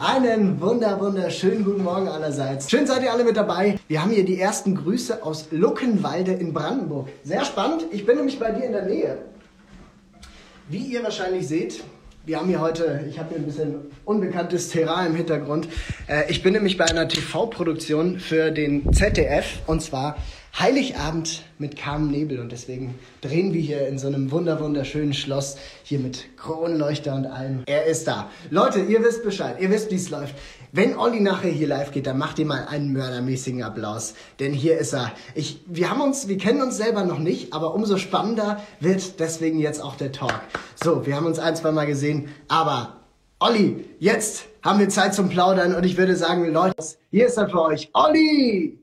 Einen wunder, wunderschönen guten Morgen allerseits. Schön seid ihr alle mit dabei. Wir haben hier die ersten Grüße aus Luckenwalde in Brandenburg. Sehr spannend. Ich bin nämlich bei dir in der Nähe. Wie ihr wahrscheinlich seht, wir haben hier heute, ich habe hier ein bisschen unbekanntes Terrain im Hintergrund. Äh, ich bin nämlich bei einer TV-Produktion für den ZDF und zwar Heiligabend mit Carmen Nebel und deswegen drehen wir hier in so einem wunder wunderschönen Schloss hier mit Kronleuchter und allem. Er ist da. Leute, ihr wisst Bescheid, ihr wisst, wie es läuft. Wenn Olli nachher hier live geht, dann macht ihr mal einen mördermäßigen Applaus, denn hier ist er. Ich, wir haben uns, wir kennen uns selber noch nicht, aber umso spannender wird deswegen jetzt auch der Talk. So, wir haben uns ein, zwei Mal gesehen, aber Olli, jetzt haben wir Zeit zum Plaudern und ich würde sagen, Leute, hier ist er für euch. Olli!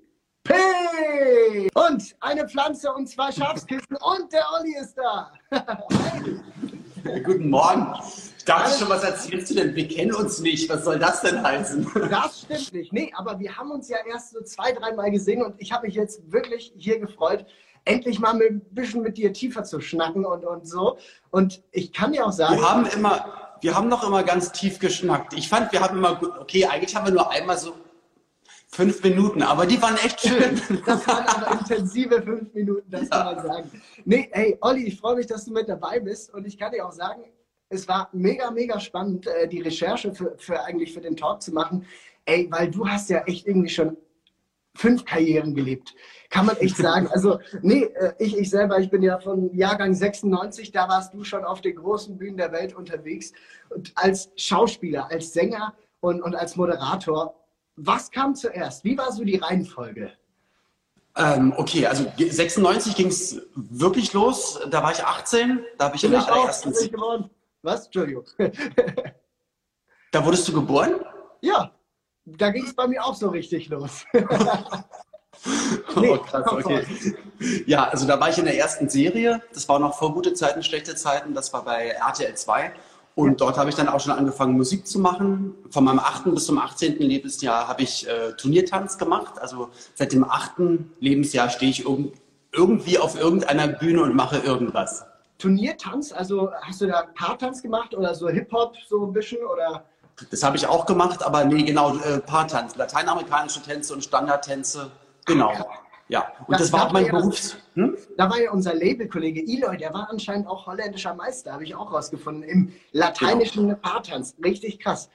P! Und eine Pflanze und zwei Schafskissen und der Olli ist da. Guten Morgen. Ich dachte schon, was erzählst du denn? Wir kennen uns nicht. Was soll das denn heißen? Das stimmt nicht. Nee, aber wir haben uns ja erst so zwei, dreimal gesehen und ich habe mich jetzt wirklich hier gefreut, endlich mal ein bisschen mit dir tiefer zu schnacken und, und so. Und ich kann dir auch sagen. Wir haben immer, wir haben noch immer ganz tief geschnackt. Ich fand, wir haben immer, okay, eigentlich haben wir nur einmal so Fünf Minuten, aber die waren echt schön. Das waren aber intensive fünf Minuten, das ja. kann man sagen. Nee, hey, Olli, ich freue mich, dass du mit dabei bist und ich kann dir auch sagen, es war mega, mega spannend, äh, die Recherche für, für eigentlich für den Talk zu machen. Ey, weil du hast ja echt irgendwie schon fünf Karrieren gelebt. Kann man echt sagen. Also, nee, äh, ich, ich selber, ich bin ja von Jahrgang 96, da warst du schon auf den großen Bühnen der Welt unterwegs. Und als Schauspieler, als Sänger und, und als Moderator was kam zuerst? Wie war so die Reihenfolge? Ähm, okay, also 96 ging es wirklich los. Da war ich 18. Da habe ich Bin in der allerersten. Geworden. Was? Entschuldigung. da wurdest du geboren? Ja, da ging es bei mir auch so richtig los. nee, oh, krass, okay. Ja, also da war ich in der ersten Serie. Das war noch vor gute Zeiten, schlechte Zeiten. Das war bei RTL 2. Und dort habe ich dann auch schon angefangen, Musik zu machen. Von meinem 8. bis zum 18. Lebensjahr habe ich äh, Turniertanz gemacht. Also seit dem 8. Lebensjahr stehe ich irg irgendwie auf irgendeiner Bühne und mache irgendwas. Turniertanz? Also hast du da Paartanz gemacht oder so Hip-Hop so ein bisschen? Oder? Das habe ich auch gemacht, aber nee, genau, äh, Paartanz. Lateinamerikanische Tänze und Standardtänze. Genau. Ja, und das, das war mein Berufs. Hm? Da war ja unser Labelkollege Eloy, der war anscheinend auch holländischer Meister, habe ich auch rausgefunden, im lateinischen genau. Paartanz. Richtig krass.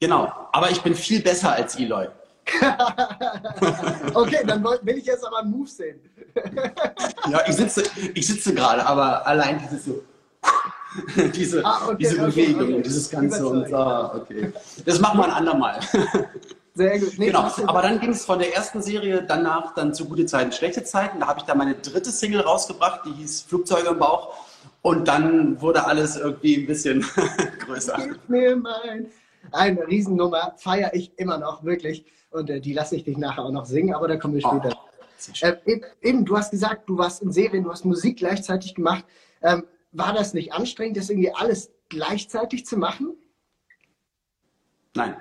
Genau, aber ich bin viel besser als Eloy. okay, dann will ich jetzt aber einen Move sehen. ja, ich sitze, ich sitze gerade, aber allein dieses so. diese, ah, okay, diese Bewegung okay, okay. dieses Ganze und ah, okay. Das machen wir ein andermal. Sehr gut. Nee, genau. Aber dann ging es von der ersten Serie danach dann zu gute Zeiten, schlechte Zeiten. Da habe ich dann meine dritte Single rausgebracht, die hieß Flugzeuge im Bauch. Und dann wurde alles irgendwie ein bisschen größer. Gib mir mein. Eine Riesennummer, feiere ich immer noch, wirklich. Und äh, die lasse ich dich nachher auch noch singen, aber da kommen wir oh, später. Oh, äh, eben, du hast gesagt, du warst in Serien, du hast Musik gleichzeitig gemacht. Ähm, war das nicht anstrengend, das irgendwie alles gleichzeitig zu machen? Nein.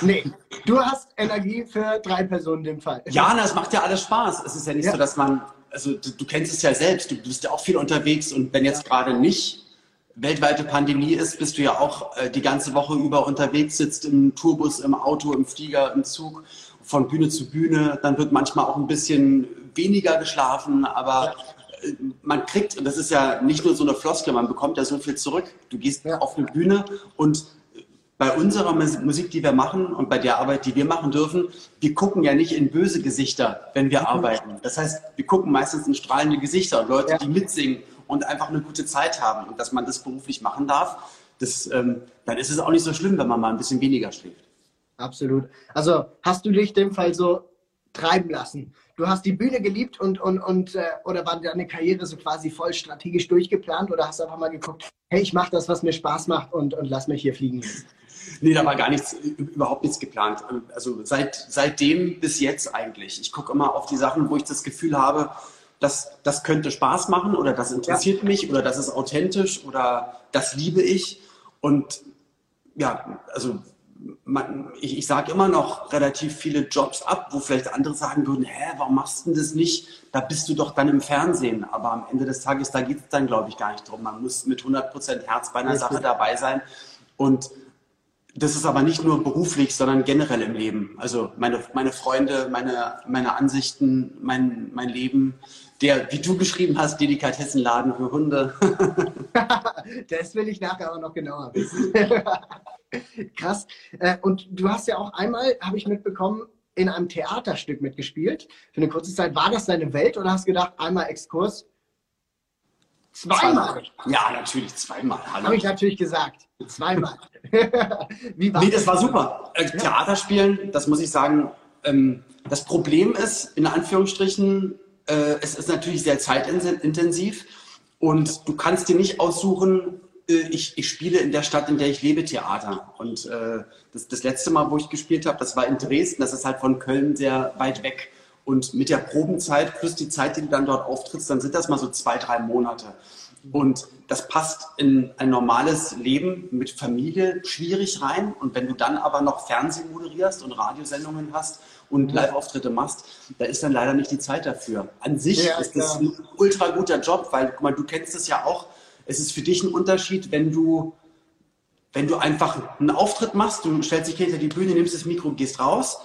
Nee, du hast Energie für drei Personen in dem Fall. Ja, na, es macht ja alles Spaß. Es ist ja nicht ja. so, dass man, also du, du, kennst es ja selbst, du bist ja auch viel unterwegs und wenn jetzt ja. gerade nicht weltweite Pandemie ist, bist du ja auch äh, die ganze Woche über unterwegs, sitzt im Tourbus, im Auto, im Flieger, im Zug, von Bühne zu Bühne. Dann wird manchmal auch ein bisschen weniger geschlafen, aber ja. äh, man kriegt, und das ist ja nicht nur so eine Floskel, man bekommt ja so viel zurück. Du gehst auf eine Bühne und bei unserer Musik, die wir machen und bei der Arbeit, die wir machen dürfen, wir gucken ja nicht in böse Gesichter, wenn wir arbeiten. Das heißt, wir gucken meistens in strahlende Gesichter und Leute, ja. die mitsingen und einfach eine gute Zeit haben und dass man das beruflich machen darf, das, ähm, dann ist es auch nicht so schlimm, wenn man mal ein bisschen weniger schläft. Absolut. Also hast du dich dem Fall so treiben lassen? Du hast die Bühne geliebt und, und, und äh, oder war deine Karriere so quasi voll strategisch durchgeplant oder hast du einfach mal geguckt, hey, ich mache das, was mir Spaß macht und, und lass mich hier fliegen? Nee, da war gar nichts, überhaupt nichts geplant. Also seit, seitdem bis jetzt eigentlich. Ich gucke immer auf die Sachen, wo ich das Gefühl habe, dass das könnte Spaß machen oder das interessiert ja. mich oder das ist authentisch oder das liebe ich. Und ja, also man, ich, ich sage immer noch relativ viele Jobs ab, wo vielleicht andere sagen würden, hä, warum machst du das nicht? Da bist du doch dann im Fernsehen. Aber am Ende des Tages, da geht es dann, glaube ich, gar nicht drum. Man muss mit 100% Herz bei einer Sache dabei sein. Und das ist aber nicht nur beruflich, sondern generell im Leben. Also meine, meine Freunde, meine, meine Ansichten, mein, mein Leben, der, wie du beschrieben hast, Delikatessenladen für Hunde. das will ich nachher aber noch genauer wissen. Krass. Äh, und du hast ja auch einmal, habe ich mitbekommen, in einem Theaterstück mitgespielt. Für eine kurze Zeit. War das deine Welt oder hast du gedacht, einmal Exkurs? Zweimal. Ja, natürlich, zweimal. Habe ich natürlich gesagt. Zweimal. Wie war nee, das war super. Äh, Theaterspielen, das muss ich sagen, ähm, das Problem ist, in Anführungsstrichen, äh, es ist natürlich sehr zeitintensiv und du kannst dir nicht aussuchen, äh, ich, ich, spiele in der Stadt, in der ich lebe, Theater. Und äh, das, das letzte Mal, wo ich gespielt habe, das war in Dresden, das ist halt von Köln sehr weit weg. Und mit der Probenzeit plus die Zeit, die du dann dort auftrittst, dann sind das mal so zwei, drei Monate. Und das passt in ein normales Leben mit Familie schwierig rein. Und wenn du dann aber noch Fernsehen moderierst und Radiosendungen hast und. Live-Auftritte machst, da ist dann leider nicht die Zeit dafür. An sich ja, ist das ein ultra guter Job, weil guck mal, du kennst es ja auch. Es ist für dich ein Unterschied, wenn du, wenn du einfach einen Auftritt machst, du stellst dich hinter die Bühne, nimmst das Mikro, gehst raus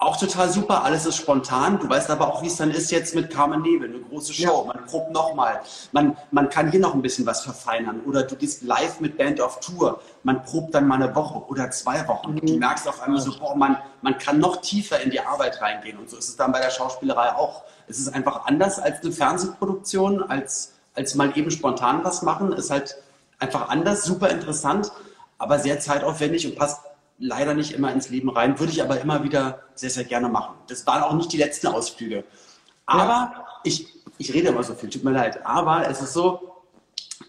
auch total super, alles ist spontan. Du weißt aber auch, wie es dann ist jetzt mit Carmen Nebel, eine große Show. Ja. Man probt nochmal. Man, man kann hier noch ein bisschen was verfeinern. Oder du gehst live mit Band auf Tour. Man probt dann mal eine Woche oder zwei Wochen. Mhm. Du merkst auf einmal so, boah, man, man kann noch tiefer in die Arbeit reingehen. Und so ist es dann bei der Schauspielerei auch. Es ist einfach anders als eine Fernsehproduktion, als, als mal eben spontan was machen. Ist halt einfach anders, super interessant, aber sehr zeitaufwendig und passt leider nicht immer ins Leben rein, würde ich aber immer wieder sehr, sehr gerne machen. Das waren auch nicht die letzten Ausflüge. Aber ja. ich, ich rede immer so viel, tut mir leid. Aber es ist so,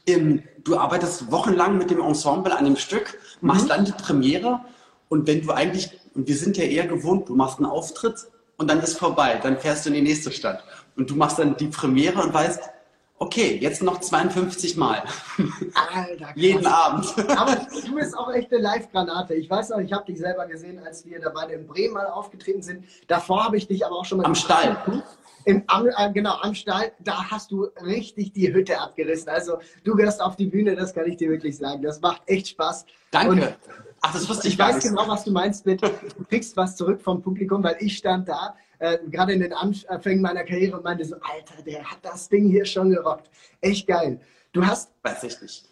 im, du arbeitest wochenlang mit dem Ensemble an dem Stück, machst mhm. dann die Premiere und wenn du eigentlich, und wir sind ja eher gewohnt, du machst einen Auftritt und dann ist vorbei, dann fährst du in die nächste Stadt und du machst dann die Premiere und weißt, Okay, jetzt noch 52 Mal. Alter, Jeden Abend. Aber du bist auch echt eine Live-Granate. Ich weiß noch, ich habe dich selber gesehen, als wir da beide in Bremen mal aufgetreten sind. Davor habe ich dich aber auch schon mal... Am Stall. Im, am, äh, genau, am Stall, da hast du richtig die Hütte abgerissen. Also du gehörst auf die Bühne, das kann ich dir wirklich sagen. Das macht echt Spaß. Danke. Und Ach, das wusste ich, ich gar nicht. Ich weiß genau, was du meinst mit, du kriegst was zurück vom Publikum, weil ich stand da äh, gerade in den Anfängen meiner Karriere und meinte so, Alter, der hat das Ding hier schon gerockt. Echt geil. Du hast... Weiß ich nicht.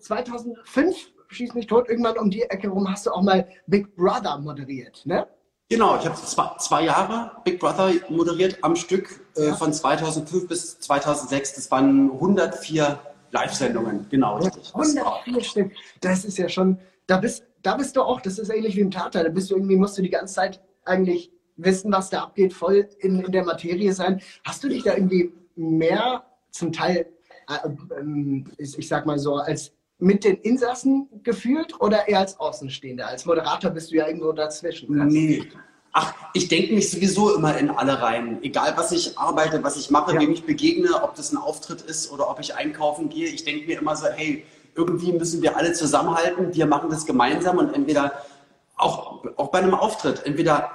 2005, schieß mich tot, irgendwann um die Ecke rum hast du auch mal Big Brother moderiert, ne? Genau, ich habe zwei, zwei, Jahre Big Brother moderiert am Stück äh, von 2005 bis 2006. Das waren 104 Live-Sendungen, genau richtig. 104 Stück, das ist ja schon, da bist, da bist du auch, das ist ähnlich wie im Theater, da bist du irgendwie, musst du die ganze Zeit eigentlich wissen, was da abgeht, voll in, in der Materie sein. Hast du dich da irgendwie mehr zum Teil, äh, äh, ich sag mal so, als mit den Insassen gefühlt oder eher als Außenstehender? Als Moderator bist du ja irgendwo dazwischen. Nee. Ach, ich denke mich sowieso immer in alle rein. Egal, was ich arbeite, was ich mache, ja. wem ich begegne, ob das ein Auftritt ist oder ob ich einkaufen gehe. Ich denke mir immer so, hey, irgendwie müssen wir alle zusammenhalten. Wir machen das gemeinsam und entweder auch, auch bei einem Auftritt, entweder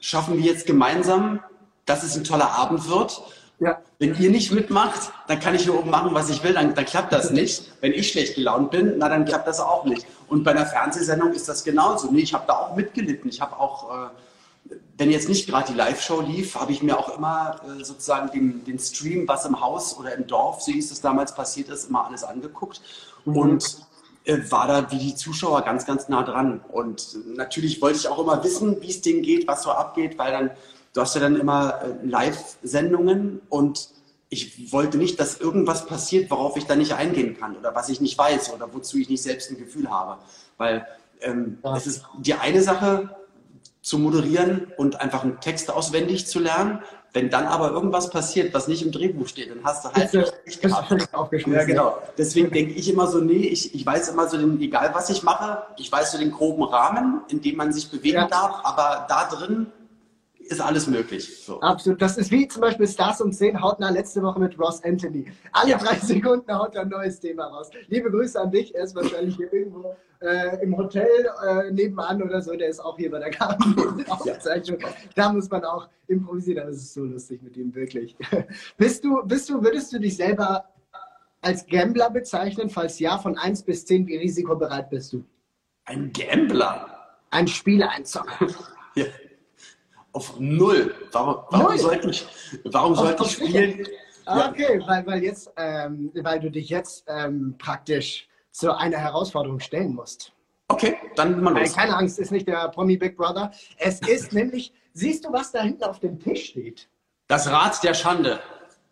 schaffen wir jetzt gemeinsam, dass es ein toller Abend wird. Ja. Wenn ihr nicht mitmacht, dann kann ich hier oben machen, was ich will, dann, dann klappt das nicht. Wenn ich schlecht gelaunt bin, na dann klappt das auch nicht. Und bei einer Fernsehsendung ist das genauso. Nee, ich habe da auch mitgelitten. Ich habe auch, äh, wenn jetzt nicht gerade die Live-Show lief, habe ich mir auch immer äh, sozusagen den, den Stream, was im Haus oder im Dorf, so hieß es damals passiert ist, immer alles angeguckt. Mhm. Und war da wie die Zuschauer ganz, ganz nah dran. Und natürlich wollte ich auch immer wissen, wie es denen geht, was so abgeht, weil dann, du hast ja dann immer äh, Live-Sendungen und ich wollte nicht, dass irgendwas passiert, worauf ich dann nicht eingehen kann oder was ich nicht weiß oder wozu ich nicht selbst ein Gefühl habe. Weil ähm, ja. es ist die eine Sache, zu moderieren und einfach einen Text auswendig zu lernen. Wenn dann aber irgendwas passiert, was nicht im Drehbuch steht, dann hast du halt nicht gehabt. Ja, genau. Deswegen denke ich immer so, nee, ich, ich weiß immer so, den, egal was ich mache, ich weiß so den groben Rahmen, in dem man sich bewegen ja. darf, aber da drin ist alles möglich. So. Absolut. Das ist wie zum Beispiel Stars um 10 hautnah letzte Woche mit Ross Anthony. Alle ja. drei Sekunden haut er ein neues Thema raus. Liebe Grüße an dich. Er ist wahrscheinlich hier irgendwo äh, im Hotel äh, nebenan oder so. Der ist auch hier bei der Kartenaufzeichnung. Ja. Da muss man auch improvisieren. Das ist so lustig mit ihm, wirklich. bist du, bist du, würdest du dich selber als Gambler bezeichnen? Falls ja, von 1 bis 10, wie risikobereit bist du? Ein Gambler? Ein Spieler, ein Zocker. Ja. Auf null. Warum, warum Null? sollte ich, warum sollte ich spielen? Ah, Okay, weil, weil, jetzt, ähm, weil du dich jetzt ähm, praktisch zu einer Herausforderung stellen musst. Okay, dann mal los. keine Angst, ist nicht der Promi Big Brother. Es ist nämlich, siehst du, was da hinten auf dem Tisch steht? Das Rad der Schande.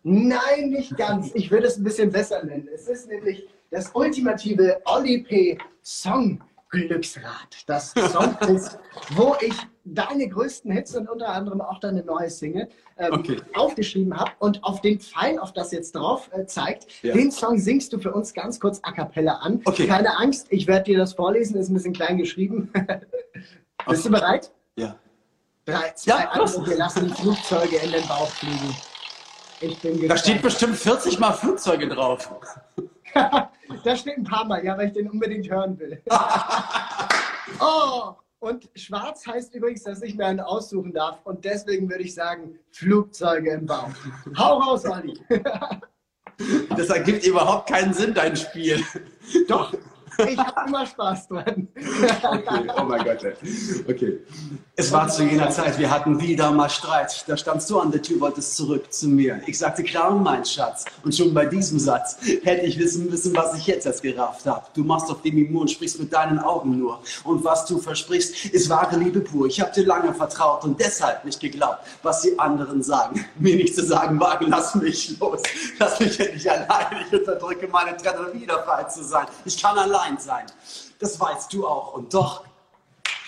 Nein, nicht ganz. Ich würde es ein bisschen besser nennen. Es ist nämlich das ultimative Oli P. Song Glücksrad. Das Song ist, wo ich deine größten Hits und unter anderem auch deine neue Single ähm, Okay. aufgeschrieben habe und auf den Pfeil, auf das jetzt drauf äh, zeigt, Ja. den Song singst du für uns ganz kurz a cappella an. Okay. Keine Angst, ich werde dir das vorlesen, ist ein bisschen klein geschrieben. Bist du bereit? Ja. Drei, zwei, Ja, eins und wir lassen die Flugzeuge in den Bauch fliegen. Ich bin Da steht bestimmt 40 Mal Flugzeuge drauf. da steht ein paar Mal, ja, weil ich den unbedingt hören will. oh, und schwarz heißt übrigens, dass ich mir einen aussuchen darf. Und deswegen würde ich sagen, Flugzeuge im Bauch. Hau raus, Olli. Das ergibt überhaupt keinen Sinn, dein Spiel. Doch, ich habe immer Spaß dran. Okay, oh mein Gott. Okay. Es war zu jener Zeit, wir hatten wieder mal Streit. Da standst du an der Tür, wolltest zurück zu mir. Ich sagte, klar, mein Schatz. Und schon bei diesem Satz hätte ich wissen müssen, was ich jetzt erst gerafft hab. Du machst auf dem Immun, sprichst mit deinen Augen nur. Und was du versprichst, ist wahre Liebe pur. Ich hab dir lange vertraut und deshalb nicht geglaubt, was die anderen sagen. Mir nicht zu sagen wagen, lass mich los. Lass mich endlich allein. Ich unterdrücke meine Trennung, wieder frei zu sein. Ich kann allein sein. Das weißt du auch. Und doch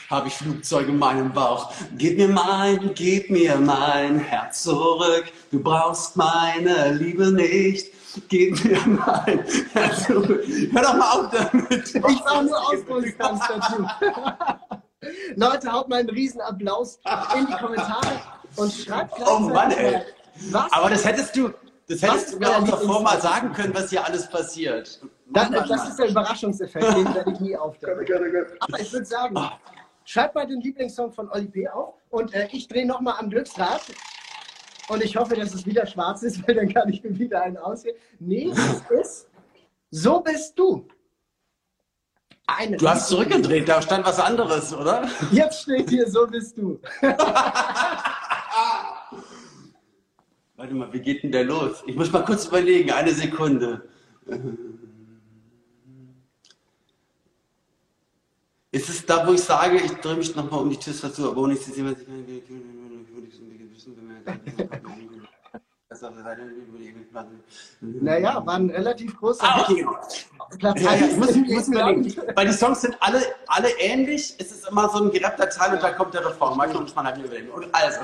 habe ich Flugzeuge in meinem Bauch. Gib mir mein, gib mir mein Herz zurück. Du brauchst meine Liebe nicht. Gib mir mein Herz zurück. Hör doch mal auf damit. Ich war nur Ausdruckstanz dazu. Leute, haut mal einen riesen Applaus in die Kommentare und schreibt Oh Mann, ey. Was? Aber das hättest du, das Was hättest du mir auch davor mal sagen können, was hier alles passiert. Das, das ist der Überraschungseffekt, den werde ich nie aufdecken. Aber ich würde sagen, schreibt mal den Lieblingssong von Oli P. auf und äh, ich drehe nochmal am Glücksrad. Und ich hoffe, dass es wieder schwarz ist, weil dann kann ich mir wieder einen auswählen. Nee, es ist So bist du. Eine Du hast zurückgedreht, da stand was anderes, oder? Jetzt steht hier, so bist du. Warte mal, wie geht denn der los? Ich muss mal kurz überlegen, eine Sekunde. Ist es da, wo ich sage, ich drehe mich nochmal um die Tastatur, aber ohne was ich Naja, war ein relativ großer Ah, okay, genau. Platz Ja, ich muss, ich muss überlegen, weil die Songs sind alle, alle ähnlich. Es ist immer so ein gerappter Teil und dann kommt der Refrain. Manchmal muss man halt mir überlegen. Und also,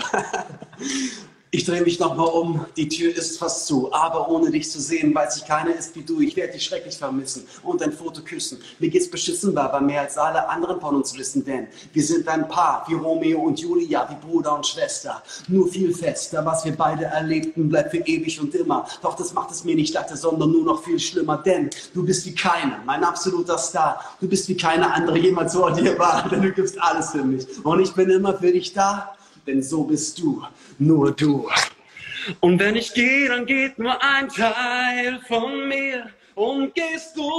ich drehe mich nochmal um. Die Tür ist fast zu. Aber ohne dich zu sehen, weiß ich, keine ist wie du. Ich werde dich schrecklich vermissen und dein Foto küssen. Mir geht's beschissen, aber mehr als alle anderen von uns wissen, denn wir sind ein Paar, wie Romeo und Julia, wie Bruder und Schwester. Nur viel fester, was wir beide erlebten, bleibt für ewig und immer. Doch das macht es mir nicht leichter, sondern nur noch viel schlimmer, denn du bist wie keine, mein absoluter Star. Du bist wie keine andere jemals vor dir war, denn du gibst alles für mich. Und ich bin immer für dich da, denn so bist du, nur du. Und wenn ich gehe, dann geht nur ein Teil von mir. Und gehst du,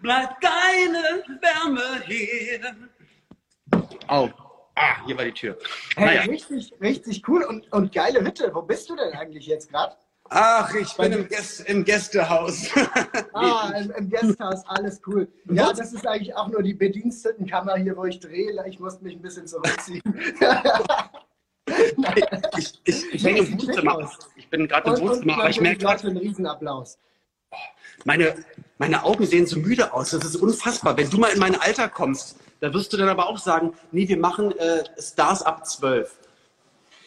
bleibt deine Wärme hier. Au. Ah, hier war die Tür. Hey, Naja. richtig, richtig cool und, und geile Hütte. Wo bist du denn eigentlich jetzt gerade? Ach, ich bin im, Gäste, im Gästehaus. Ah, im, im Gasthaus, alles cool. Ja, das ist eigentlich auch nur die Bedienstetenkammer hier, wo ich drehe. Ich muss mich ein bisschen zurückziehen. ich, ich, ich hänge im Wohnzimmer. Ich bin gerade im Wohnzimmer, aber ich merke gerade, einen Riesenapplaus. meine, meine Augen sehen so müde aus. Das ist unfassbar. Wenn du mal in mein Alter kommst, da wirst du dann aber auch sagen, nee, wir machen äh, Stars ab 12.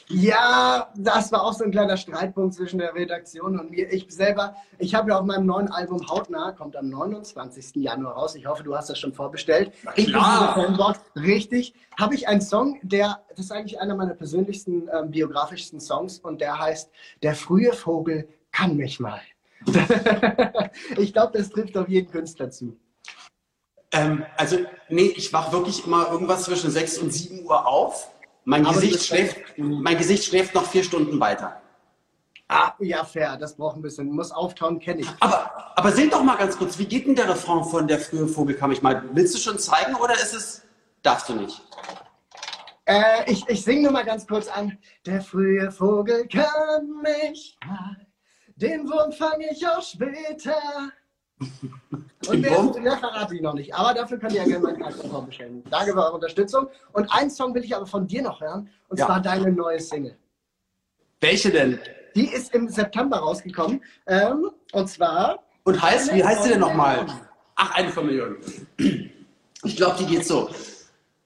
Ja, das war auch so ein kleiner Streitpunkt zwischen der Redaktion und mir. Ich selber, ich habe ja auf meinem neuen Album Hautnah, kommt am 29. Januar raus. Ich hoffe, du hast das schon vorbestellt. Inklusive Fanbox. Richtig. Habe ich einen Song, der, das ist eigentlich einer meiner persönlichsten, ähm, biografischsten Songs und der heißt Der frühe Vogel kann mich mal. ich glaube, das trifft auf jeden Künstler zu. Ähm, also, nee, ich wach wirklich immer irgendwas zwischen 6 und 7 Uhr auf. Mein Aber Gesicht, schläft, mein Gesicht schläft noch vier Stunden weiter. Ah, ja, fair, das braucht ein bisschen. Muss auftauen, kenne ich. Aber, aber sing doch mal ganz kurz, wie geht denn der Refrain von Der frühe Vogel kam ich mal? Willst du schon zeigen oder ist es... Darfst du nicht. Äh, ich ich singe nur mal ganz kurz an. Der frühe Vogel kann mich mal, den Wurm fange ich auch später. Und wer ist, der verrate ich noch nicht. Aber dafür könnt ihr ja gerne meinen Charakter bestellen. Danke für eure Unterstützung. Und einen Song will ich aber von dir noch hören. Und Ja. zwar deine neue Single. Welche denn? Die ist im September rausgekommen. Ähm, und zwar. Und heißt, wie heißt sie denn nochmal? Ach, eine von Millionen. Ich glaube, die geht so.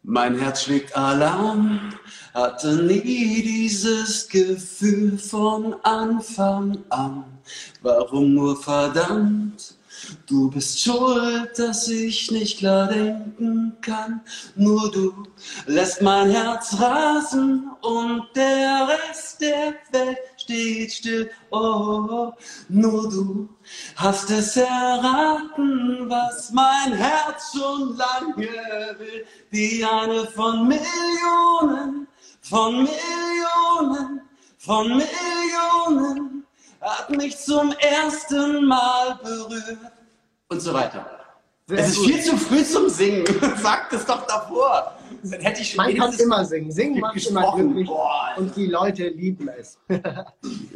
Mein Herz schlägt Alarm, hatte nie dieses Gefühl von Anfang an. Warum nur verdammt? Du bist schuld, dass ich nicht klar denken kann. Nur du lässt mein Herz rasen und der Rest der Welt steht still. Oh, nur du hast es erraten, was mein Herz schon lange will. Wie eine von Millionen, von Millionen, von Millionen hat mich zum ersten Mal berührt und so weiter. Sehr es ist gut. viel zu früh zum Singen. Sag es doch davor. Dann hätte ich schon Man kann immer singen. Singen macht immer gesprochen. glücklich. Boah. Und die Leute lieben es.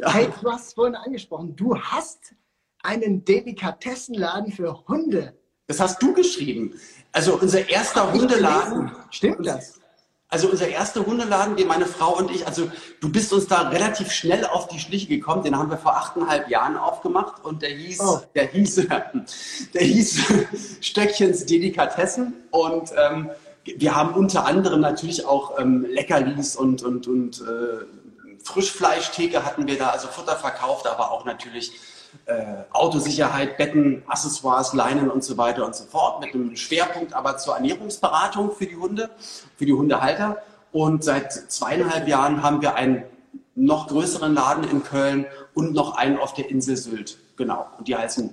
Hey, du hast es vorhin angesprochen. Du hast einen Delikatessenladen für Hunde. Das hast du geschrieben. Also unser erster Hundeladen. Stimmt das? Also unser erster Hundeladen, den meine Frau und ich, also du bist uns da relativ schnell auf die Schliche gekommen, den haben wir vor achteinhalb Jahren aufgemacht und der hieß, Oh. der hieß, der hieß Stöckchens Delikatessen und ähm, wir haben unter anderem natürlich auch ähm, Leckerlis und, und, und äh, Frischfleischtheke hatten wir da, also Futter verkauft, aber auch natürlich äh, Autosicherheit, Betten, Accessoires, Leinen und so weiter und so fort, mit einem Schwerpunkt aber zur Ernährungsberatung für die Hunde, für die Hundehalter. Und seit zweieinhalb Jahren haben wir einen noch größeren Laden in Köln und noch einen auf der Insel Sylt. Genau. Und die heißen.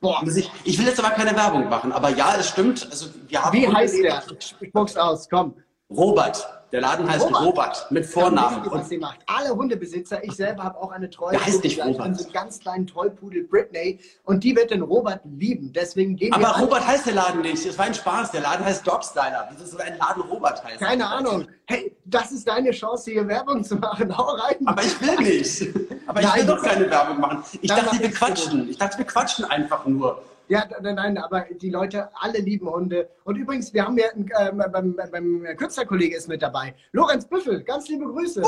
Boah, ich, ich will jetzt aber keine Werbung machen, aber ja, es stimmt. Also wir haben wie heißt der? Spuck's aus, komm. Robert. Der Laden heißt Robert. Robert, mit Vornamen. wisst ihr, was sie macht. Alle Hundebesitzer, ich selber habe auch eine treue Der heißt nicht Robert. so einen ganz kleinen Tollpudel Britney und die wird den Robert lieben. Deswegen gehen aber alle- Robert heißt der Laden nicht. Es war ein Spaß. Der Laden heißt Dogstyler. Wieso soll ein Laden Robert heißen? Keine Ahnung. Hey, das ist deine Chance, hier Werbung zu machen. Hau rein. Aber ich will nicht. Aber ich Nein. will doch keine Werbung machen. Ich dachte, wir ich quatschen. Ich dachte, wir quatschen einfach nur. Ja, nein, nein, aber die Leute, alle lieben Hunde. Und übrigens, wir haben ja, äh, beim, beim Künstlerkollege ist mit dabei. Lorenz Büffel, ganz liebe Grüße.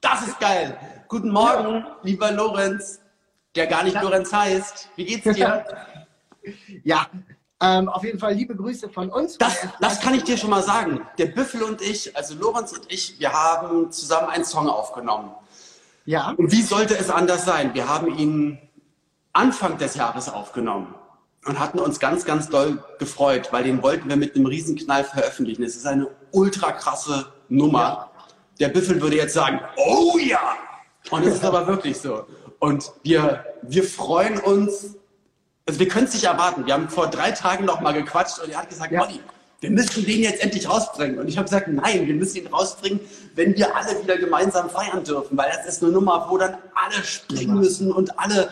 Das ist geil. Guten Morgen, lieber Lorenz, der gar nicht Lorenz heißt. Wie geht's dir? Ja, ähm, auf jeden Fall liebe Grüße von uns. Das, das kann ich dir schon mal sagen. Der Büffel und ich, also Lorenz und ich, wir haben zusammen einen Song aufgenommen. Ja, Und wie sollte es anders sein? Wir haben ihn Anfang des Jahres aufgenommen und hatten uns ganz, ganz doll gefreut, weil den wollten wir mit einem Riesenknall veröffentlichen. Es ist eine ultra krasse Nummer. Der Büffel würde jetzt sagen, oh ja! Und es ist aber wirklich so. Und wir, wir freuen uns, also wir können es nicht erwarten. Wir haben vor drei Tagen noch mal gequatscht und er hat gesagt, Ja. Olli, wir müssen den jetzt endlich rausbringen. Und ich habe gesagt, nein, wir müssen ihn rausbringen, wenn wir alle wieder gemeinsam feiern dürfen, weil das ist eine Nummer, wo dann alle springen müssen und alle,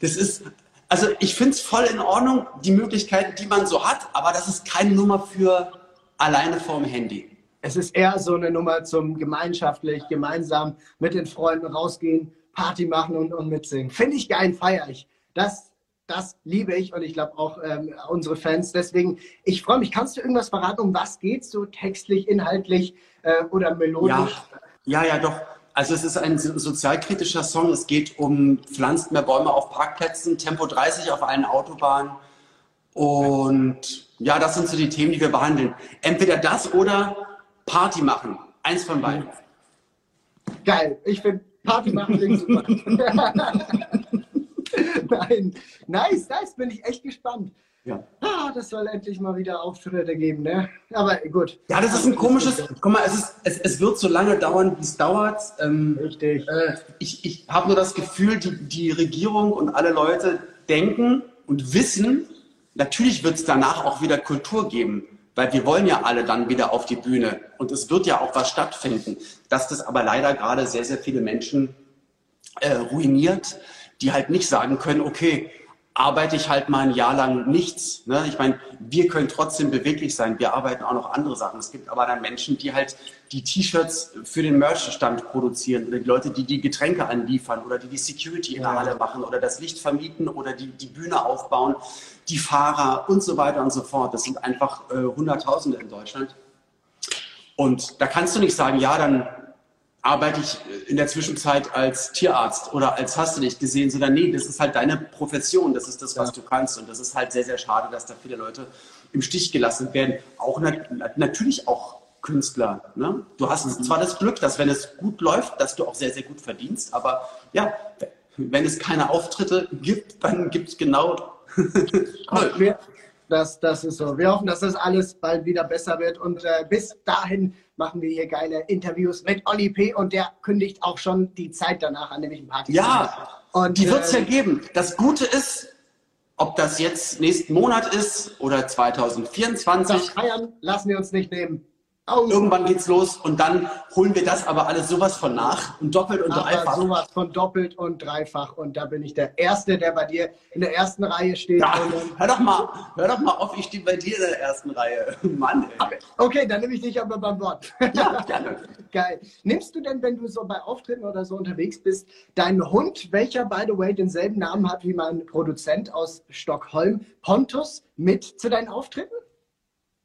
das ist, also ich finde es voll in Ordnung, die Möglichkeiten, die man so hat, aber das ist keine Nummer für alleine vorm Handy. es ist eher so eine Nummer zum gemeinschaftlich, gemeinsam mit den Freunden rausgehen, Party machen und, und mitsingen. Finde ich geil, feiere ich. Das, das liebe ich und ich glaube auch ähm, unsere Fans. Deswegen, ich freue mich. Kannst du irgendwas verraten, um was geht so textlich, inhaltlich äh, oder Ja, melodisch? ja, ja, doch. Also es ist ein so- sozialkritischer Song. Es geht um pflanzt mehr Bäume auf Parkplätzen, Tempo 30 auf allen Autobahnen. Und ja, das sind so die Themen, die wir behandeln. Entweder das oder Party machen. Eins von beiden. Geil. Ich finde Party machen klingt super. Nein, nice, nice. Bin ich echt gespannt. Ja. Ah, das soll endlich mal wieder Auftritte geben, ne? Aber gut. Ja, das ist ein komisches. Guck mal, es, ist, es, es wird so lange dauern, wie es dauert. Ähm, Richtig. äh, ich ich habe nur das Gefühl, die, die Regierung und alle Leute denken und wissen, natürlich wird es danach auch wieder Kultur geben, weil wir wollen ja alle dann wieder auf die Bühne und es wird ja auch was stattfinden. Dass das aber leider gerade sehr, sehr viele Menschen äh, ruiniert, die halt nicht sagen können, okay, arbeite ich halt mal ein Jahr lang nichts. Ne? Ich meine, wir können trotzdem beweglich sein. Wir arbeiten auch noch andere Sachen. Es gibt aber dann Menschen, die halt die T-Shirts für den Merchstand produzieren oder die Leute, die die Getränke anliefern oder die die Security in der Halle machen oder das Licht vermieten oder die die Bühne aufbauen, die Fahrer und so weiter und so fort. Das sind einfach äh, Hunderttausende in Deutschland. Und da kannst du nicht sagen, ja, dann arbeite ich in der Zwischenzeit als Tierarzt oder als hast du nicht gesehen, sondern nee, das ist halt deine Profession, das ist das, was ja. du kannst. Und das ist halt sehr, sehr schade, dass da viele Leute im Stich gelassen werden. Auch nat natürlich auch Künstler. Ne? Du hast mhm. zwar das Glück, dass wenn es gut läuft, dass du auch sehr, sehr gut verdienst, aber ja, wenn es keine Auftritte gibt, dann gibt es genau Das, das ist so. Wir hoffen, dass das alles bald wieder besser wird. Und äh, bis dahin machen wir hier geile Interviews mit Olli P. Und der kündigt auch schon die Zeit danach an, nämlich ein Party. Ja, und, die wird es äh, ja geben. Das Gute ist, ob das jetzt nächsten Monat ist oder 2024. Das Feiern lassen wir uns nicht nehmen. Oh. Irgendwann geht's los und dann holen wir das aber alles sowas von nach und doppelt und aber dreifach. Sowas von doppelt und dreifach und da bin ich der Erste, der bei dir in der ersten Reihe steht. Ja, hör doch mal, hör doch mal auf, ich stehe bei dir in der ersten Reihe. Mann, ey. Okay, dann nehme ich dich aber beim Wort. Ja, gerne. Geil. Nimmst du denn, wenn du so bei Auftritten oder so unterwegs bist, deinen Hund, welcher by the way denselben Namen hat wie mein Produzent aus Stockholm, Pontus, mit zu deinen Auftritten?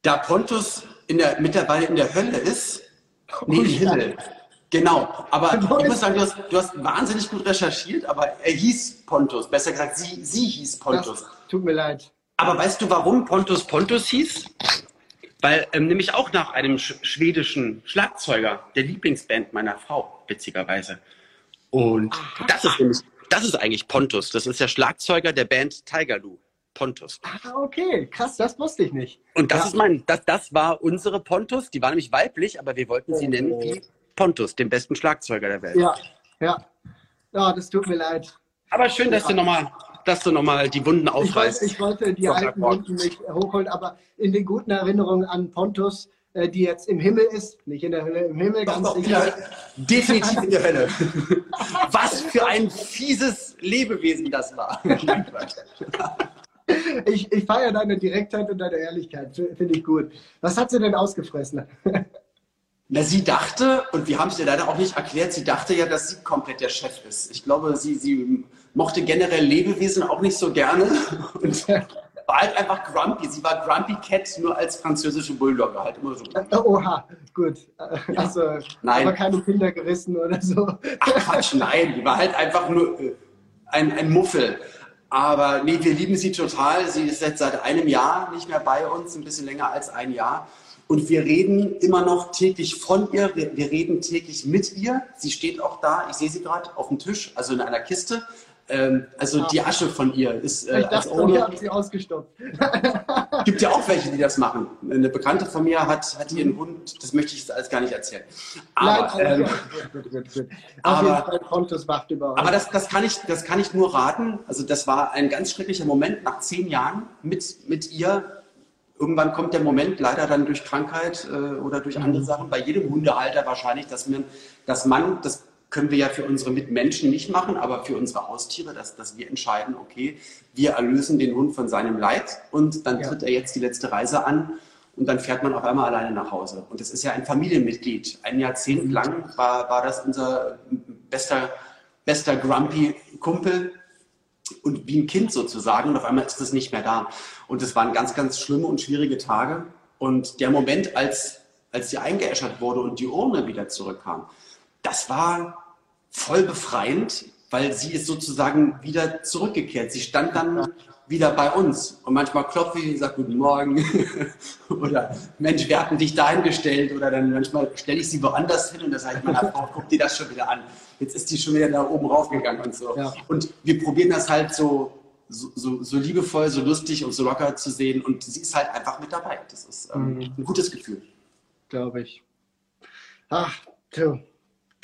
Da Pontus in der, mittlerweile in der Hölle ist, nee, im Himmel. Genau, aber ich muss sagen, du hast, du hast, wahnsinnig gut recherchiert, aber er hieß Pontus. Besser gesagt, sie, sie hieß Pontus. Das tut mir leid. Aber weißt du, warum Pontus Pontus hieß? Weil ähm, nämlich auch nach einem sch schwedischen Schlagzeuger, der Lieblingsband meiner Frau, witzigerweise. Und Aha. das ist nämlich, das ist eigentlich Pontus. Das ist der Schlagzeuger der Band Tiger Lou. Pontus. Ah, okay, krass, das wusste ich nicht. Und das ja. ist mein, das, das war unsere Pontus, die war nämlich weiblich, aber wir wollten sie oh. nennen wie Pontus, den besten Schlagzeuger der Welt. Ja, ja. Ja, das tut mir leid. Aber schön, dass ja. du nochmal dass du nochmal die Wunden aufreißt. Ich wollte, ich wollte die alten Wunden nicht hochholen, aber in den guten Erinnerungen an Pontus, äh, die jetzt im Himmel ist, nicht in der Hölle, im Himmel, ganz doch, sicher. Definitiv in der Hölle. Was für ein fieses Lebewesen das war. ich, ich feiere deine Direktheit und deine Ehrlichkeit. Finde ich gut. Was hat sie denn ausgefressen? Na, sie dachte, und wir haben es ihr leider auch nicht erklärt, sie dachte ja, dass sie komplett der Chef ist. Ich glaube, sie, sie mochte generell Lebewesen auch nicht so gerne und war halt einfach grumpy. Sie war Grumpy Cat nur als französische Bulldogge, halt immer so. Oha, gut. Also, nein. aber keine Kinder gerissen oder so. Ach Quatsch, nein. Die war halt einfach nur äh, ein, ein Muffel. Aber nee, wir lieben sie total. Sie ist jetzt seit einem Jahr nicht mehr bei uns, ein bisschen länger als ein Jahr. Und wir reden immer noch täglich von ihr, wir, reden täglich mit ihr. Sie steht auch da, ich sehe sie gerade auf dem Tisch, also in einer Kiste. Ähm, also ah. die Asche von ihr ist äh, ich dachte, als ohne. sie ausgestopft. Gibt ja auch welche, die das machen. Eine Bekannte von mir hat, hat ihren Hund, das möchte ich jetzt alles gar nicht erzählen. Aber, Nein, ähm, gut, gut, gut, aber, aber das, das, kann ich, das kann ich nur raten. Also das war ein ganz schrecklicher Moment nach zehn Jahren mit, mit ihr. Irgendwann kommt der Moment, leider dann durch Krankheit äh, oder durch andere mhm. Sachen, bei jedem Hundehalter wahrscheinlich, dass man, dass man das können wir ja für unsere Mitmenschen nicht machen, aber für unsere Haustiere, dass, dass wir entscheiden, okay, wir erlösen den Hund von seinem Leid und dann ja. tritt er jetzt die letzte Reise an und dann fährt man auf einmal alleine nach Hause. Und das ist ja ein Familienmitglied. Ein Jahrzehnt mhm. lang war, war das unser bester, bester Grumpy-Kumpel und wie ein Kind sozusagen und auf einmal ist es nicht mehr da. Und es waren ganz, ganz schlimme und schwierige Tage. Und der Moment, als, als sie eingeäschert wurde und die Urne wieder zurückkam, das war voll befreiend, weil sie ist sozusagen wieder zurückgekehrt. Sie stand dann wieder bei uns. Und manchmal klopft sie und sagt Guten Morgen. oder Mensch, wir hatten dich dahingestellt. Oder dann manchmal stelle ich sie woanders hin und dann sage ich meiner Frau, guck dir das schon wieder an. Jetzt ist die schon wieder da oben raufgegangen und so. Ja. Und wir probieren das halt so, so, so, so, liebevoll, so lustig und so locker zu sehen. Und sie ist halt einfach mit dabei. Das ist ähm, mhm. ein gutes Gefühl. Glaube ich. Ach, du.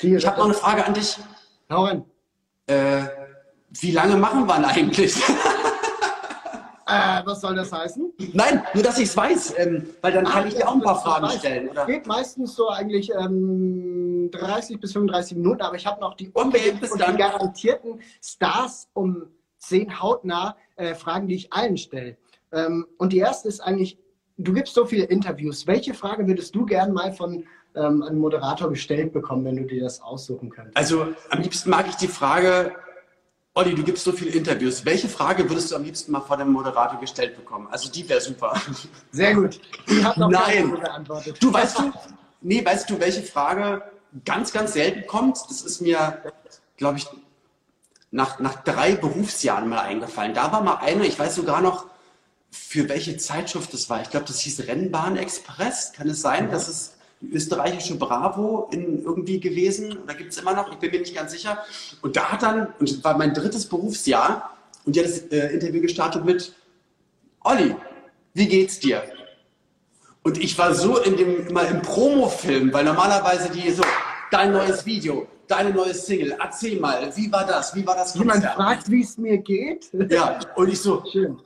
Ich habe noch eine Frage an dich. Hau rein. Äh, wie lange machen wir eigentlich? Äh, was soll das heißen? Nein, nur dass ich es weiß, ähm, weil dann ah, kann ich dir auch ein paar Fragen stellen. Es geht meistens so eigentlich ähm, 30 bis 35 Minuten, aber ich habe noch die bis und die garantierten Stars um zehn hautnah äh, Fragen, die ich allen stelle. Ähm, und die erste ist eigentlich, du gibst so viele Interviews. Welche Frage würdest du gern mal von ähm, einem Moderator gestellt bekommen, wenn du dir das aussuchen könntest? Also am liebsten mag ich die Frage, Olli, du gibst so viele Interviews. Welche Frage würdest du am liebsten mal vor dem Moderator gestellt bekommen? Also die wäre super. Sehr gut. Ich habe noch Nein. geantwortet. Du weißt du, nee, weißt du, welche Frage ganz, ganz selten kommt? Das ist mir, glaube ich, nach, nach drei Berufsjahren mal eingefallen. Da war mal eine, ich weiß sogar noch, für welche Zeitschrift das war. Ich glaube, das hieß Rennbahn Express. Kann es sein, ja. dass es die österreichische Bravo in irgendwie gewesen? Oder gibt es immer noch? Ich bin mir nicht ganz sicher. Und da hat dann, und das war mein drittes Berufsjahr, und die hat das äh, Interview gestartet mit Olli, wie geht's dir? Und ich war so in dem, immer im Promo-Film, weil normalerweise die so, dein neues Video, deine neue Single, erzähl mal, wie war das? Wie war das? Jemand fragt, wie es mir geht? Ja, und ich so, Schön.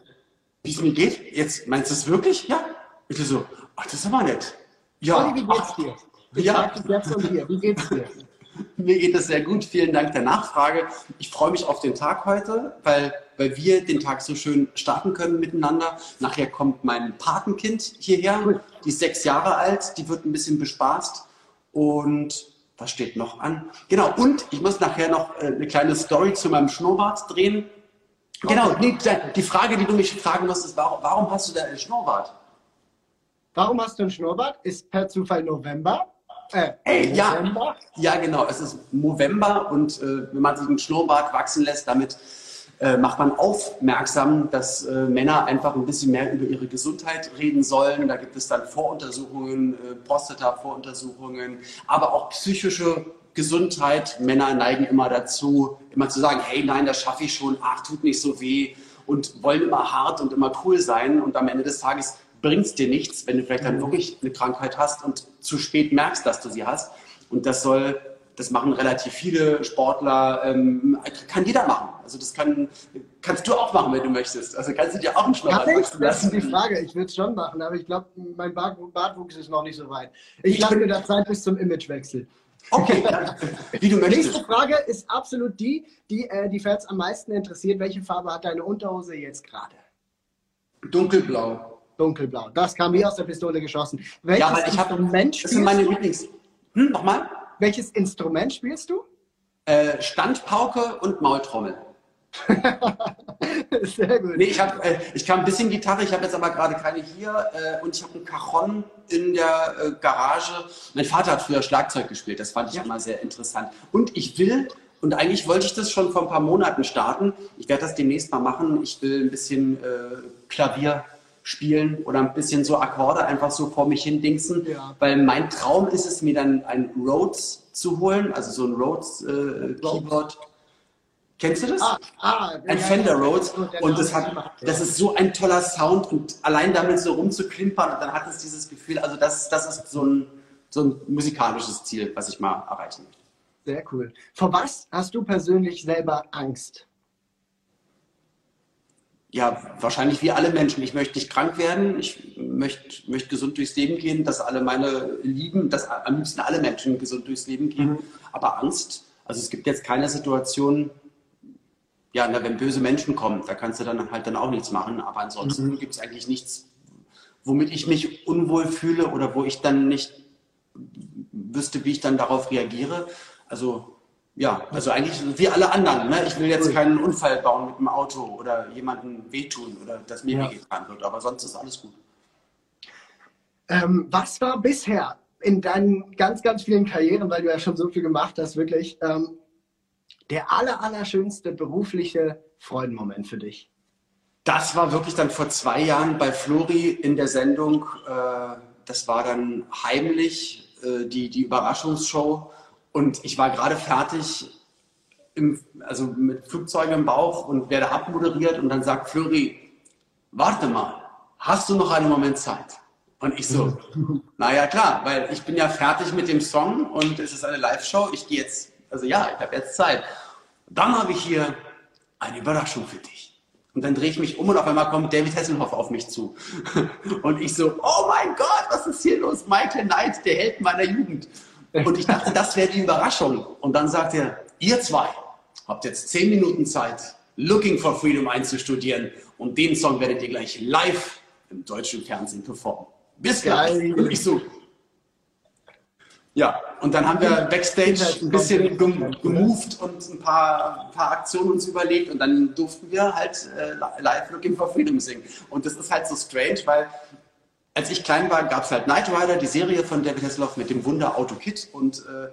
wie es mir geht? Jetzt meinst du es wirklich? Ja. Ich so, ach, das ist aber nett. Ja. Olli, wie geht's dir? Ich ja. jetzt von dir. Wie geht's dir? Mir geht es sehr gut. Vielen Dank der Nachfrage. Ich freue mich auf den Tag heute, weil, weil wir den Tag so schön starten können miteinander. Nachher kommt mein Patenkind hierher. Die ist sechs Jahre alt. Die wird ein bisschen bespaßt. Und was steht noch an? Genau, und ich muss nachher noch äh, eine kleine Story zu meinem Schnurrbart drehen. Genau, nee, die Frage, die du mich fragen musst, ist, warum, warum hast du da einen Schnurrbart? Warum hast du einen Schnurrbart? Ist per Zufall November? Äh, Ey, ja, ja, genau. Es ist November und äh, wenn man sich einen Schnurrbart wachsen lässt, damit äh, macht man aufmerksam, dass äh, Männer einfach ein bisschen mehr über ihre Gesundheit reden sollen. Da gibt es dann Voruntersuchungen, äh, Prostata-Voruntersuchungen, aber auch psychische Gesundheit. Männer neigen immer dazu, immer zu sagen, hey, nein, das schaffe ich schon, ach, tut nicht so weh und wollen immer hart und immer cool sein. Und am Ende des Tages bringt es dir nichts, wenn du vielleicht dann mhm. wirklich eine Krankheit hast und zu spät merkst, dass du sie hast. Und das soll, das machen relativ viele Sportler, ähm, kann jeder machen. Also das kann, kannst du auch machen, wenn du möchtest. Also kannst du dir auch einen Schnurrbart wachsen Das ist die Frage. Ich würde es schon machen, aber ich glaube, mein Bart, Bartwuchs ist noch nicht so weit. Ich, ich lasse mir da Zeit bis zum Imagewechsel. Okay, wie du möchtest. Nächste Frage ist absolut die, die äh, die Fans am meisten interessiert. Welche Farbe hat deine Unterhose jetzt gerade? Dunkelblau dunkelblau. Das kam wie aus der Pistole geschossen. Welches ja, ich Instrument hab, Das sind meine Lieblings. Hm, nochmal? Welches Instrument spielst du? Äh, Standpauke und Maultrommel. Sehr gut. Nee, ich, hab, äh, ich kann ein bisschen Gitarre, ich habe jetzt aber gerade keine hier äh, und ich habe einen Cajon in der äh, Garage. Mein Vater hat früher Schlagzeug gespielt, das fand ich ja. immer sehr interessant. Und ich will, und eigentlich wollte ich das schon vor ein paar Monaten starten, ich werde das demnächst mal machen, ich will ein bisschen äh, Klavier spielen oder ein bisschen so Akkorde einfach so vor mich hin dingsen. Ja. Weil mein Traum ist es, mir dann ein Rhodes zu holen, also so ein Rhodes äh, Keyboard. Kennst du das? Ah, ah, ein ja, Fender Rhodes. Und das, hat, das ist so ein toller Sound und allein damit so rumzuklimpern und dann hat es dieses Gefühl, also das, das ist so ein, so ein musikalisches Ziel, was ich mal erreichen möchte. Sehr cool. Vor was hast du persönlich selber Angst? Ja, wahrscheinlich wie alle Menschen. Ich möchte nicht krank werden, ich möchte, möchte gesund durchs Leben gehen, dass alle meine Lieben, dass am liebsten alle Menschen gesund durchs Leben gehen. Mhm. Aber Angst, also es gibt jetzt keine Situation, ja, na, wenn böse Menschen kommen, da kannst du dann halt dann auch nichts machen. Aber ansonsten mhm. gibt es eigentlich nichts, womit ich mich unwohl fühle oder wo ich dann nicht wüsste, wie ich dann darauf reagiere. Also ja, also eigentlich wie alle anderen. Ne? Ich will jetzt keinen Unfall bauen mit dem Auto oder jemanden wehtun oder dass mir ja. wehgetan wird, aber sonst ist alles gut. Ähm, was war bisher in deinen ganz, ganz vielen Karrieren, weil du ja schon so viel gemacht hast, wirklich ähm, der aller, allerschönste berufliche Freudenmoment für dich? Das war wirklich dann vor zwei Jahren bei Flori in der Sendung. Äh, das war dann heimlich, äh, die, die Überraschungsshow und ich war gerade fertig, im, also mit Flugzeugen im Bauch und werde abmoderiert und dann sagt Flori, warte mal, hast du noch einen Moment Zeit? Und ich so, naja klar, weil ich bin ja fertig mit dem Song und es ist eine Live-Show. Ich gehe jetzt, also ja, ich habe jetzt Zeit. Dann habe ich hier eine Überraschung für dich. Und dann drehe ich mich um und auf einmal kommt David Hasselhoff auf mich zu. Und ich so, oh mein Gott, was ist hier los? Michael Knight, der Held meiner Jugend. Und ich dachte, das wäre die Überraschung. Und dann sagt er, ihr zwei habt jetzt zehn Minuten Zeit, Looking for Freedom einzustudieren. Und den Song werdet ihr gleich live im deutschen Fernsehen performen. Bis gleich. Ich so. Ja, und dann haben wir Backstage ein bisschen gemoved und ein paar, ein paar Aktionen uns überlegt und dann durften wir halt äh, live Looking for Freedom singen. Und das ist halt so strange, weil als ich klein war, gab es halt Knight Rider, die Serie von David Hasselhoff mit dem Wunder Auto Kit und, äh,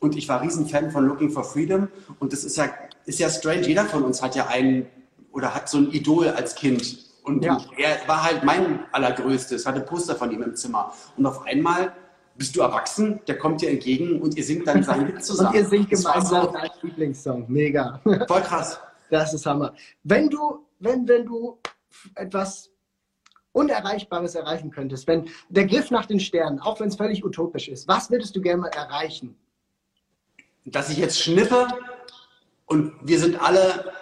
und ich war Riesenfan von Looking for Freedom und das ist ja, ist ja strange, jeder von uns hat ja einen oder hat so ein Idol als Kind und ja. er war halt mein allergrößtes, hatte Poster von ihm im Zimmer und auf einmal bist du erwachsen, der kommt dir entgegen und ihr singt dann seinen Hit zusammen. Und ihr singt gemeinsam deinen Lieblingssong, mega. Voll krass. Das ist Hammer. Wenn du, wenn, wenn du etwas Unerreichbares erreichen könntest, wenn der Griff nach den Sternen, auch wenn es völlig utopisch ist, was würdest du gerne mal erreichen? Dass ich jetzt schniffe und wir sind alle,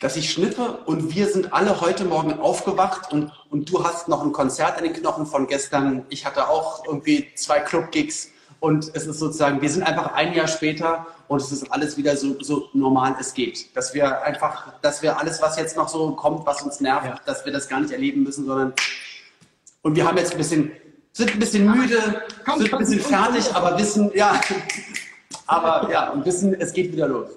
dass ich schniffe und wir sind alle heute Morgen aufgewacht und, und du hast noch ein Konzert in den Knochen von gestern. Ich hatte auch irgendwie zwei Club-Gigs und es ist sozusagen, wir sind einfach ein Jahr später und es ist alles wieder so, so normal es geht. Dass wir einfach, dass wir alles, was jetzt noch so kommt, was uns nervt, ja. dass wir das gar nicht erleben müssen, sondern und wir haben jetzt ein bisschen, sind ein bisschen müde, komm, sind ein bisschen komm, fertig, komm. aber wissen, ja, aber ja, und wissen, es geht wieder los.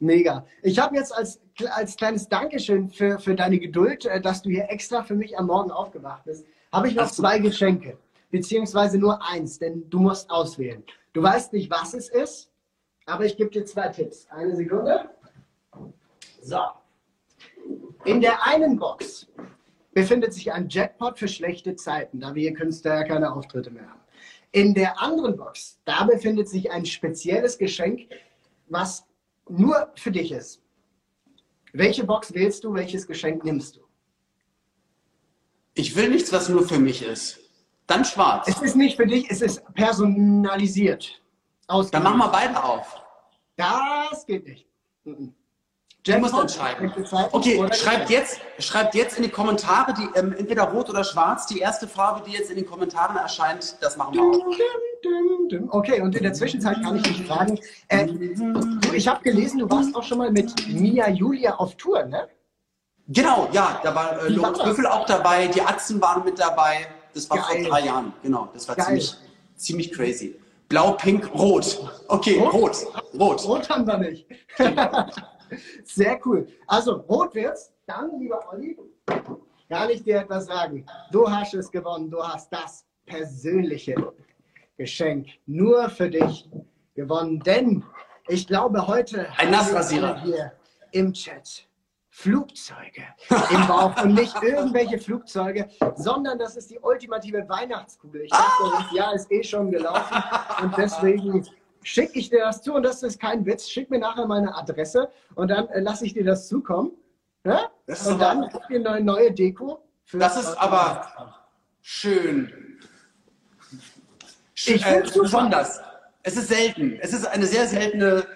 Mega. Ich habe jetzt als, als kleines Dankeschön für, für deine Geduld, äh, dass du hier extra für mich am Morgen aufgewacht bist, habe ich noch zwei Geschenke beziehungsweise nur eins, denn du musst auswählen. Du weißt nicht, was es ist, aber ich gebe dir zwei Tipps. Eine Sekunde. So. In der einen Box befindet sich ein Jackpot für schlechte Zeiten, da wir hier Künstler ja keine Auftritte mehr haben. In der anderen Box, da befindet sich ein spezielles Geschenk, was nur für dich ist. Welche Box wählst du? Welches Geschenk nimmst du? Ich will nichts, was nur für mich ist. Dann schwarz. Es ist nicht für dich, es ist personalisiert. Dann machen wir beide auf. Das geht nicht. Mhm. Du musst entscheiden. Okay, schreibt jetzt, schreibt jetzt in die Kommentare, die ähm, entweder rot oder schwarz, die erste Farbe, die jetzt in den Kommentaren erscheint, das machen wir auch. Okay, und in der Zwischenzeit kann ich dich fragen, äh, ich habe gelesen, du warst auch schon mal mit Mia Julia auf Tour, ne? Genau, ja, da war äh, Lorenz Büffel auch dabei, die Atzen waren mit dabei. Das war Geil. vor drei Jahren, genau. Das war ziemlich, ziemlich crazy. Blau, pink, rot. Okay, rot. Rot, rot. rot haben wir nicht. Sehr cool. Also, rot wird's. Dann, lieber Olli, kann ich dir etwas sagen. Du hast es gewonnen. Du hast das persönliche Geschenk nur für dich gewonnen. Denn ich glaube, heute ein Nassrasierer hier im Chat Flugzeuge im Bauch und nicht irgendwelche Flugzeuge, sondern das ist die ultimative Weihnachtskugel. Ich dachte, ah! das Jahr ist eh schon gelaufen und deswegen schicke ich dir das zu und das ist kein Witz. Schick mir nachher meine Adresse und dann äh, lasse ich dir das zukommen. Ja? Das und dann habt ihr eine neue Deko. das ist aber schön. schön ich äh, besonders. Es ist selten. Es ist eine sehr seltene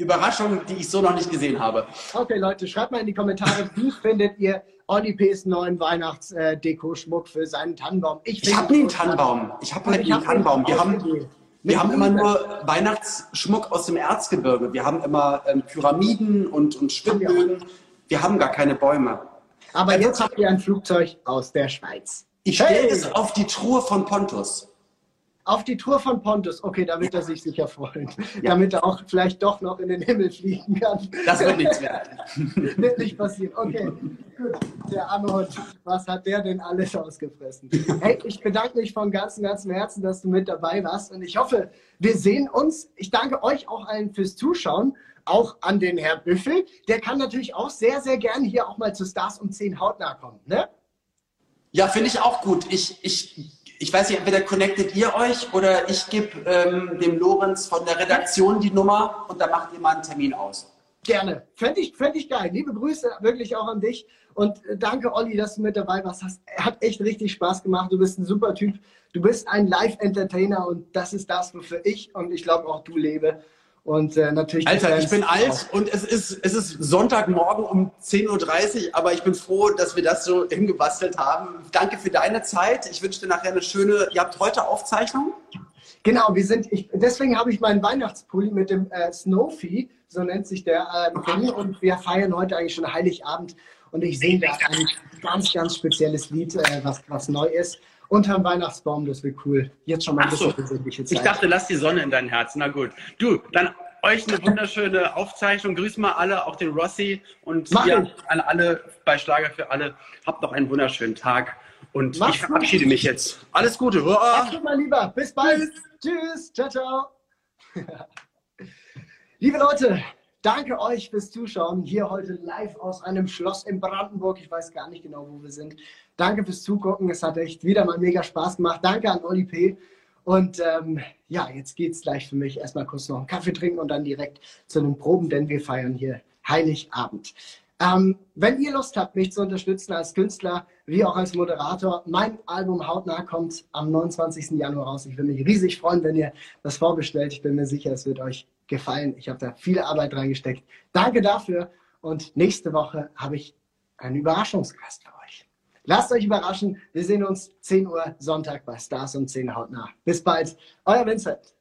Überraschung, die ich so noch nicht gesehen habe. Okay, Leute, schreibt mal in die Kommentare, wie findet ihr Olli P.'s neuen Weihnachtsdeko-Schmuck für seinen Tannenbaum? Ich, ich habe nie einen Tannenbaum. Ich habe halt nie einen Tannenbaum. Wir haben, wir haben immer nur Weihnachtsschmuck aus dem Erzgebirge. Wir haben immer ähm, Pyramiden und, und Schwimmbögen. Wir haben gar keine Bäume. Aber jetzt habt ihr ein Flugzeug aus der Schweiz. Ich stelle hey. es auf die Truhe von Pontus. Auf die Tour von Pontus, okay, da wird er sich sicher freuen. Ja. Damit er auch vielleicht doch noch in den Himmel fliegen kann. Das wird nichts werden. wird nicht passieren. Okay, gut. Der arme Hund, was hat der denn alles ausgefressen? Hey, ich bedanke mich von ganzem, ganzem Herzen, dass du mit dabei warst. Und ich hoffe, wir sehen uns. Ich danke euch auch allen fürs Zuschauen auch an den Herr Büffel. Der kann natürlich auch sehr, sehr gerne hier auch mal zu Stars um 10 hautnah kommen. Ne? Ja, finde ich auch gut. Ich, ich ich weiß nicht, entweder connectet ihr euch oder ich gebe ähm, dem Lorenz von der Redaktion die Nummer und dann macht ihr mal einen Termin aus. Gerne. Fände ich, fänd ich geil. Liebe Grüße wirklich auch an dich. Und äh, danke, Olli, dass du mit dabei warst. Hast, hat echt richtig Spaß gemacht. Du bist ein super Typ. Du bist ein Live-Entertainer und das ist das, wofür ich und ich glaube auch du lebe. Und äh, natürlich. Alter, ich bin alt und es ist, es ist Sonntagmorgen um 10.30 Uhr, aber ich bin froh, dass wir das so hingebastelt haben. Danke für deine Zeit. Ich wünsche dir nachher eine schöne. Ihr habt heute Aufzeichnung? Genau, wir sind, ich, deswegen habe ich meinen Weihnachtspulli mit dem äh, Snowfee, so nennt sich der, ähm, und wir feiern heute eigentlich schon Heiligabend und ich singe da ein ganz, ganz spezielles Lied, äh, was, was neu ist. Unterm Weihnachtsbaum, das wird cool. Jetzt schon mal ein bisschen besinnliche Zeit. Ich dachte, lass die Sonne in dein Herz. Na gut. Du, dann euch eine wunderschöne Aufzeichnung. Grüß mal alle, auch den Rossi und ja, an alle bei Schlager für alle. Habt noch einen wunderschönen Tag. Und Mach's ich verabschiede gut. mich jetzt. Alles Gute. Mach's gut, mein Lieber. Bis bald. Tschüss. Tschüss. Ciao, ciao. Liebe Leute, danke euch fürs Zuschauen. Hier heute live aus einem Schloss in Brandenburg. Ich weiß gar nicht genau, wo wir sind. Danke fürs Zugucken. Es hat echt wieder mal mega Spaß gemacht. Danke an Oli P. Und ähm, ja, jetzt geht es gleich für mich erstmal kurz noch einen Kaffee trinken und dann direkt zu den Proben, denn wir feiern hier Heiligabend. Ähm, wenn ihr Lust habt, mich zu unterstützen als Künstler wie auch als Moderator, mein Album Hautnah kommt am 29. Januar raus. Ich würde mich riesig freuen, wenn ihr das vorbestellt. Ich bin mir sicher, es wird euch gefallen. Ich habe da viel Arbeit reingesteckt. Danke dafür. Und nächste Woche habe ich einen Überraschungsgast für euch. Lasst euch überraschen. Wir sehen uns 10 Uhr Sonntag bei Stars und 10 Hautnah. Bis bald. Euer Vincent.